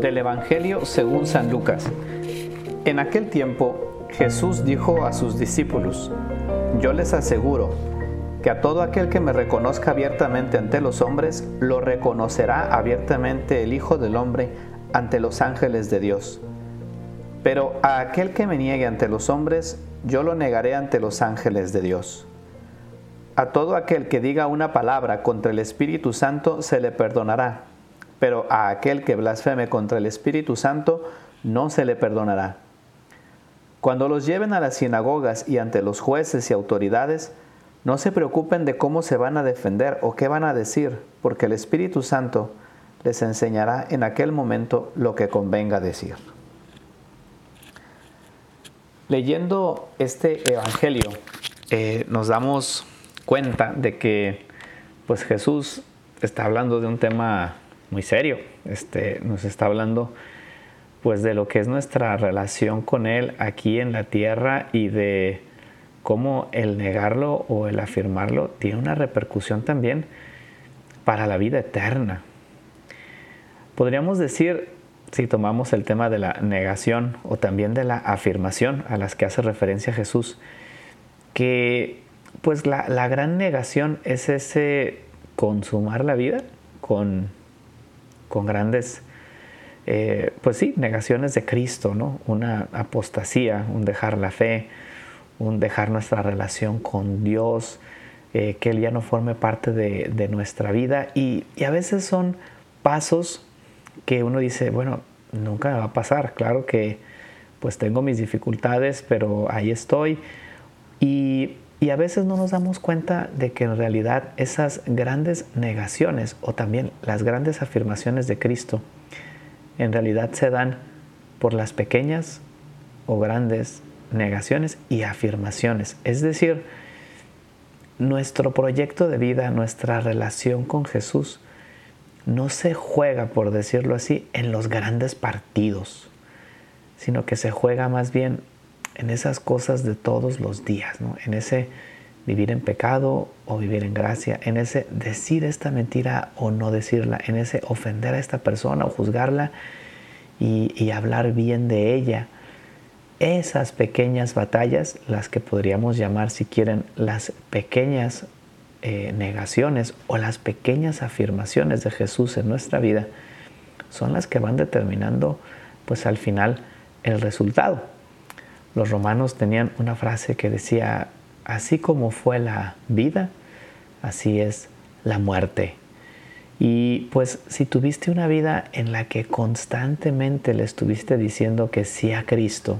Del Evangelio según San Lucas. En aquel tiempo Jesús dijo a sus discípulos, Yo les aseguro que a todo aquel que me reconozca abiertamente ante los hombres, lo reconocerá abiertamente el Hijo del Hombre ante los ángeles de Dios. Pero a aquel que me niegue ante los hombres, yo lo negaré ante los ángeles de Dios. A todo aquel que diga una palabra contra el Espíritu Santo se le perdonará, pero a aquel que blasfeme contra el Espíritu Santo no se le perdonará. Cuando los lleven a las sinagogas y ante los jueces y autoridades, no se preocupen de cómo se van a defender o qué van a decir, porque el Espíritu Santo les enseñará en aquel momento lo que convenga decir. Leyendo este Evangelio, eh, nos damos cuenta de que pues Jesús está hablando de un tema muy serio, este, nos está hablando pues de lo que es nuestra relación con Él aquí en la tierra y de cómo el negarlo o el afirmarlo tiene una repercusión también para la vida eterna. Podríamos decir, si tomamos el tema de la negación o también de la afirmación a las que hace referencia Jesús, que pues la, gran negación es ese consumar la vida con, con grandes, eh, pues sí, negaciones de Cristo, ¿no? Una apostasía, un dejar la fe, un dejar nuestra relación con Dios, eh, que Él ya no forme parte de, nuestra vida. Y, a veces son pasos que uno dice, bueno, nunca va a pasar. Claro que pues tengo mis dificultades, pero ahí estoy. Y, y a veces no nos damos cuenta de que en realidad esas grandes negaciones o también las grandes afirmaciones de Cristo en realidad se dan por las pequeñas o grandes negaciones y afirmaciones. Es decir, nuestro proyecto de vida, nuestra relación con Jesús, no se juega, por decirlo así, en los grandes partidos, sino que se juega más bien en esas cosas de todos los días, en ese vivir en pecado o vivir en gracia, en ese decir esta mentira o no decirla, en ese ofender a esta persona o juzgarla y, y hablar bien de ella esas pequeñas batallas, las que podríamos llamar, si quieren, las pequeñas eh, negaciones o las pequeñas afirmaciones de Jesús en nuestra vida, son las que van determinando, pues al final, el resultado. Los romanos tenían una frase que decía, así como fue la vida, así es la muerte. Y pues si tuviste una vida en la que constantemente le estuviste diciendo que sí a Cristo,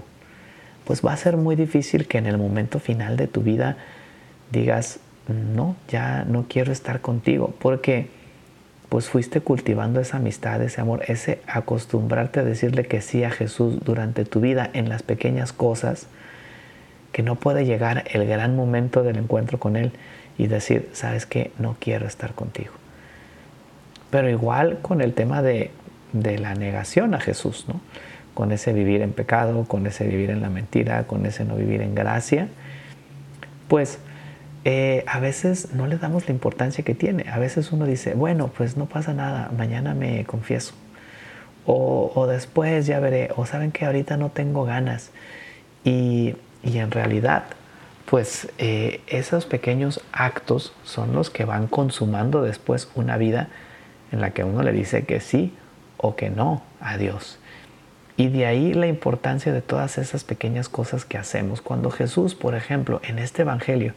pues va a ser muy difícil que en el momento final de tu vida digas, no, ya no quiero estar contigo, porque pues fuiste cultivando esa amistad, ese amor, ese acostumbrarte a decirle que sí a Jesús durante tu vida en las pequeñas cosas, que no puede llegar el gran momento del encuentro con Él y decir, sabes que no quiero estar contigo. Pero igual con el tema de, de la negación a Jesús, ¿no? con ese vivir en pecado, con ese vivir en la mentira, con ese no vivir en gracia, pues eh, a veces no le damos la importancia que tiene. A veces uno dice, bueno, pues no pasa nada, mañana me confieso. O, después ya veré, o saben que ahorita no tengo ganas. Y, en realidad, pues eh, esos pequeños actos son los que van consumando después una vida en la que uno le dice que sí o que no a Dios. Y de ahí la importancia de todas esas pequeñas cosas que hacemos. Cuando Jesús, por ejemplo, en este Evangelio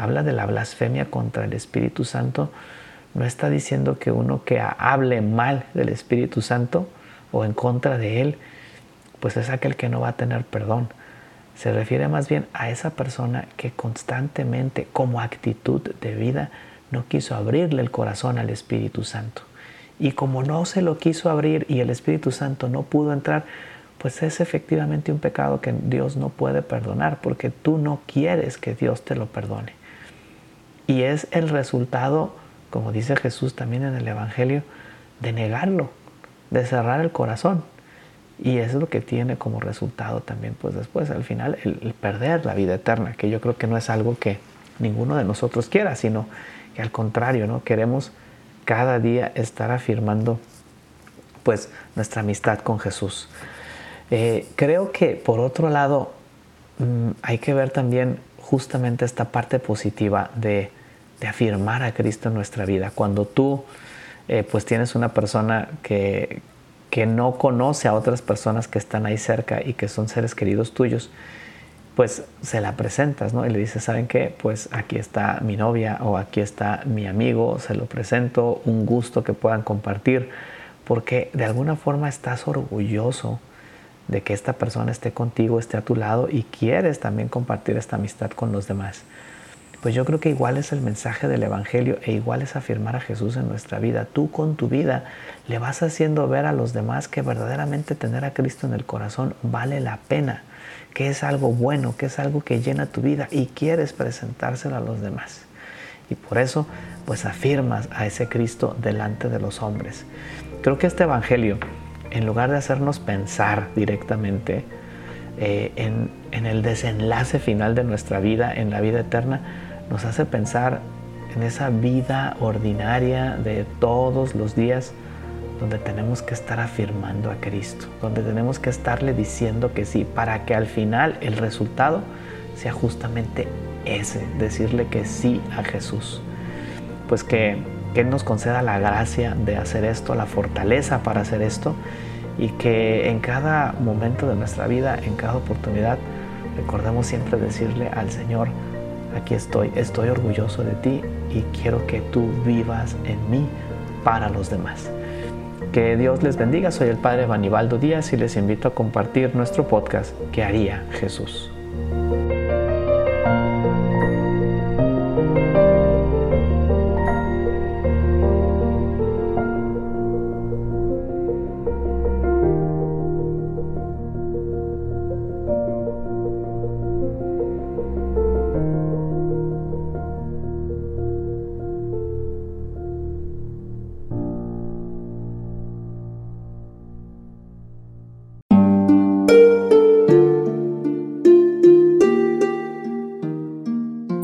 habla de la blasfemia contra el Espíritu Santo, no está diciendo que uno que hable mal del Espíritu Santo o en contra de él, pues es aquel que no va a tener perdón. Se refiere más bien a esa persona que constantemente, como actitud de vida, no quiso abrirle el corazón al Espíritu Santo. Y como no se lo quiso abrir y el Espíritu Santo no pudo entrar, pues es efectivamente un pecado que Dios no puede perdonar porque tú no quieres que Dios te lo perdone. Y es el resultado, como dice Jesús también en el Evangelio, de negarlo, de cerrar el corazón. Y eso es lo que tiene como resultado también, pues después, al final, el, perder la vida eterna, que yo creo que no es algo que ninguno de nosotros quiera, sino que al contrario, ¿no? Queremos cada día estar afirmando pues nuestra amistad con Jesús. Eh, creo que por otro lado mm, hay que ver también justamente esta parte positiva de, afirmar a Cristo en nuestra vida. Cuando tú eh, pues tienes una persona que, que no conoce a otras personas que están ahí cerca y que son seres queridos tuyos, pues se la presentas, ¿no? Y le dices, ¿saben qué? Pues aquí está mi novia o aquí está mi amigo, se lo presento, un gusto que puedan compartir, porque de alguna forma estás orgulloso de que esta persona esté contigo, esté a tu lado y quieres también compartir esta amistad con los demás. Pues yo creo que igual es el mensaje del Evangelio e igual es afirmar a Jesús en nuestra vida. Tú con tu vida le vas haciendo ver a los demás que verdaderamente tener a Cristo en el corazón vale la pena, que es algo bueno, que es algo que llena tu vida y quieres presentárselo a los demás. Y por eso, pues afirmas a ese Cristo delante de los hombres. Creo que este Evangelio, en lugar de hacernos pensar directamente eh, en, en el desenlace final de nuestra vida, en la vida eterna, nos hace pensar en esa vida ordinaria de todos los días donde tenemos que estar afirmando a Cristo, donde tenemos que estarle diciendo que sí, para que al final el resultado sea justamente ese, decirle que sí a Jesús. Pues que, que Él nos conceda la gracia de hacer esto, la fortaleza para hacer esto y que en cada momento de nuestra vida, en cada oportunidad, recordemos siempre decirle al Señor, aquí estoy, estoy orgulloso de ti y quiero que tú vivas en mí para los demás. Que Dios les bendiga, soy el Padre Vanibaldo Díaz y les invito a compartir nuestro podcast ¿Qué haría Jesús?